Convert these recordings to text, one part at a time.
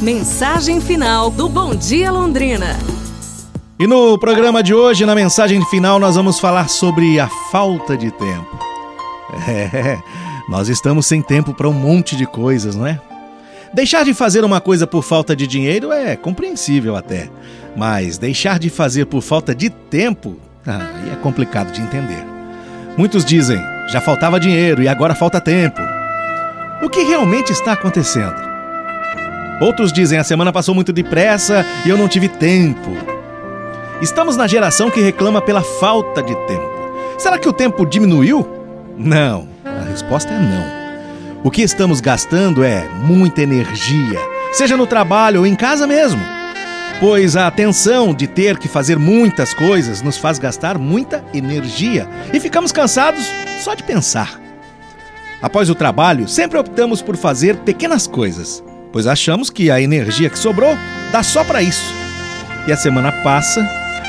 Mensagem final do Bom Dia Londrina. E no programa de hoje, na mensagem final, nós vamos falar sobre a falta de tempo. É, nós estamos sem tempo para um monte de coisas, não é? Deixar de fazer uma coisa por falta de dinheiro é compreensível até, mas deixar de fazer por falta de tempo aí é complicado de entender. Muitos dizem, já faltava dinheiro e agora falta tempo. O que realmente está acontecendo? Outros dizem, a semana passou muito depressa e eu não tive tempo. Estamos na geração que reclama pela falta de tempo. Será que o tempo diminuiu? Não. A resposta é não. O que estamos gastando é muita energia, seja no trabalho ou em casa mesmo. Pois a tensão de ter que fazer muitas coisas nos faz gastar muita energia e ficamos cansados só de pensar. Após o trabalho, sempre optamos por fazer pequenas coisas, pois achamos que a energia que sobrou dá só para isso. E a semana passa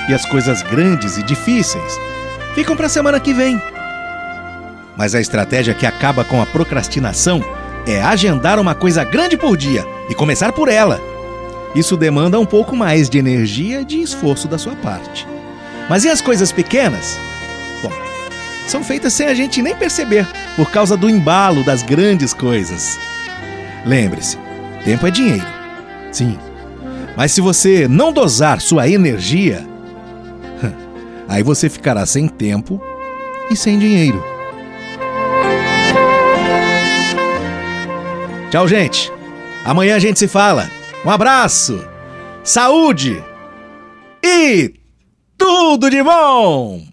e as coisas grandes e difíceis ficam para a semana que vem. Mas a estratégia que acaba com a procrastinação é agendar uma coisa grande por dia e começar por ela. Isso demanda um pouco mais de energia e de esforço da sua parte. Mas e as coisas pequenas? Bom, são feitas sem a gente nem perceber, por causa do embalo das grandes coisas. Lembre-se, tempo é dinheiro. Sim. Mas se você não dosar sua energia, Aí você ficará sem tempo e sem dinheiro. Tchau, gente. Amanhã a gente se fala. Um abraço, saúde e tudo de bom!